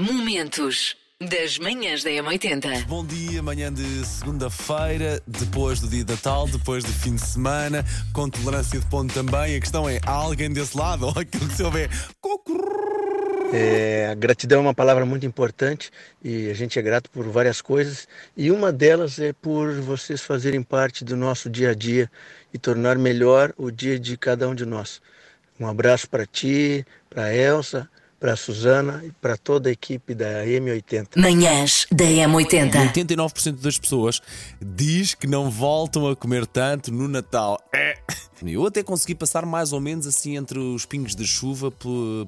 Momentos das manhãs da M80. Bom dia, manhã de segunda-feira, depois do dia de Natal, depois do fim de semana, com tolerância de ponto também. A questão é: há alguém desse lado ou aquilo que se ouve é, a gratidão é uma palavra muito importante e a gente é grato por várias coisas e uma delas é por vocês fazerem parte do nosso dia a dia e tornar melhor o dia de cada um de nós. Um abraço para ti, para Elsa, para a Suzana e para toda a equipe da M80. Manhãs da M80. 89% das pessoas diz que não voltam a comer tanto no Natal. É. Eu até consegui passar mais ou menos assim entre os pingos da chuva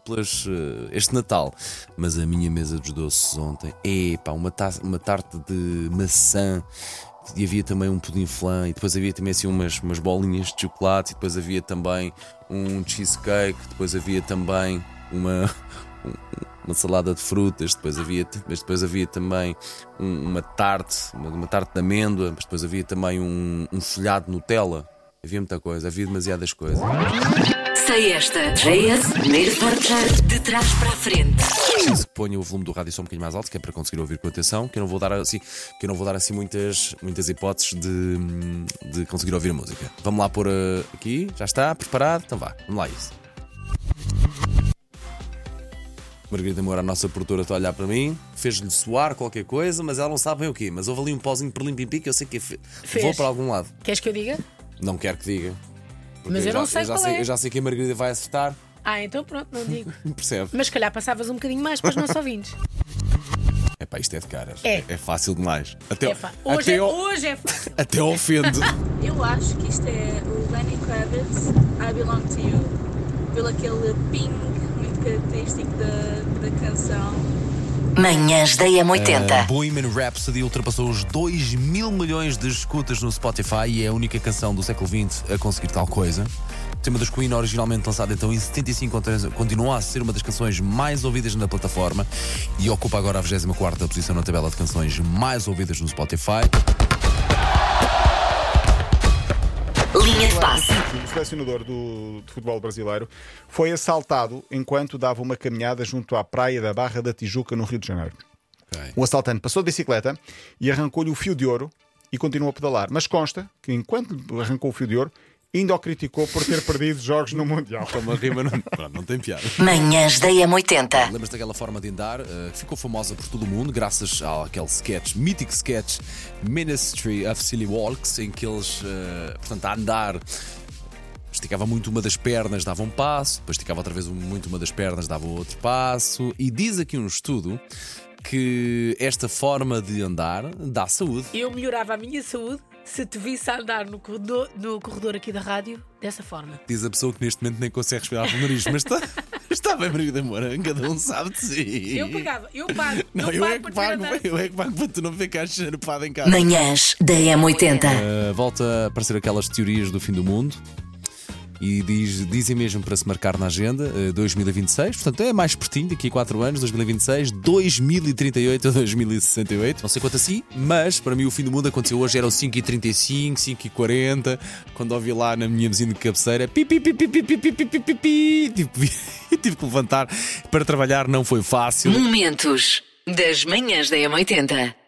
pelas, uh, este Natal. Mas a minha mesa dos doces ontem, epá, uma, uma tarte de maçã e havia também um pudim flan e depois havia também assim umas, umas bolinhas de chocolate e depois havia também um cheesecake, depois havia também uma, uma salada de frutas, depois havia, mas depois havia também uma tarte, uma, tarte de amêndoa, mas depois havia também um, um folhado de Nutella. Havia muita coisa, havia demasiadas coisas. Sei esta. JS, primeiro portar de trás para a frente. Preciso que ponha o volume do rádio só um bocadinho mais alto, que é para conseguir ouvir com atenção, que eu não vou dar assim, que não vou dar assim muitas, muitas hipóteses de, de conseguir ouvir a música. Vamos lá pôr uh, aqui, já está, preparado? Então vá, vamos lá isso. Margarida Moura, a nossa produtora, está a olhar para mim, fez-lhe soar qualquer coisa, mas ela não sabe bem o quê. Mas houve ali um pauzinho por limpo que eu sei que fe... vou para algum lado. Queres que eu diga? Não quero que diga. Mas eu, não sei eu já qual sei, é. eu já sei que a Margarida vai acertar. Ah, então pronto, não digo. Percebe? Mas se calhar passavas um bocadinho mais para os nossos ouvintes. É pá, isto é de caras. É. é fácil demais. Até, É Hoje, até, é, o- hoje é fácil. até ofende. Eu acho que isto é o Lenny Kravitz, I Belong to You, pelo aquele ping característico da, da canção. Manhãs da Uh, M80. Bohemian Rhapsody ultrapassou os 2 mil milhões de escutas no Spotify e é a única canção do século XX a conseguir tal coisa. O tema dos Queen, originalmente lançado então em 75, continua a ser uma das canções mais ouvidas na plataforma e ocupa agora a 24 posição na tabela de canções mais ouvidas no Spotify. Linha de passe. O selecionador do, de futebol brasileiro foi assaltado enquanto dava uma caminhada junto à praia da Barra da Tijuca, no Rio de Janeiro. O assaltante passou de bicicleta e arrancou-lhe o fio de ouro e continuou a pedalar. Mas consta que enquanto arrancou o fio de ouro, ainda o criticou por ter perdido jogos no Mundial. Uma rima não, pronto, não tem piada. Manhãs da M80. Lembras daquela forma de andar? uh, que ficou famosa por todo o mundo, graças àquele sketch, mítico sketch Ministry of Silly Walks, em que eles, uh, portanto, a andar. Esticava muito uma das pernas, dava um passo, depois esticava outra vez muito uma das pernas, dava outro passo. E diz aqui um estudo que esta forma de andar dá saúde. Eu melhorava a minha saúde se te visse a andar no corredor, no corredor aqui da rádio dessa forma. Diz a pessoa que neste momento nem consegue respirar pelo nariz, mas está, está bem, Maria da Moura, cada um sabe de si. Eu pagava, eu pago. Não, eu eu, pago é que pago, eu é que pago para tu não ficares xerupado em casa. Manhãs da M80. Uh, volta a aparecer aquelas teorias do fim do mundo. E diz, dizem mesmo para se marcar na agenda uh, 2026, portanto é mais pertinho, daqui a 4 anos, 2026, 2038 a 2068. Não sei quanto assim, mas para mim o fim do mundo aconteceu hoje, eram 5h35, 5h40, quando ouvi lá na minha vizinha de cabeceira, pi, pi, pi, pi, pi, pi, pi, pi, pi, pi, pi, tive, tive que levantar para trabalhar, não foi fácil. Momentos das manhãs da M80.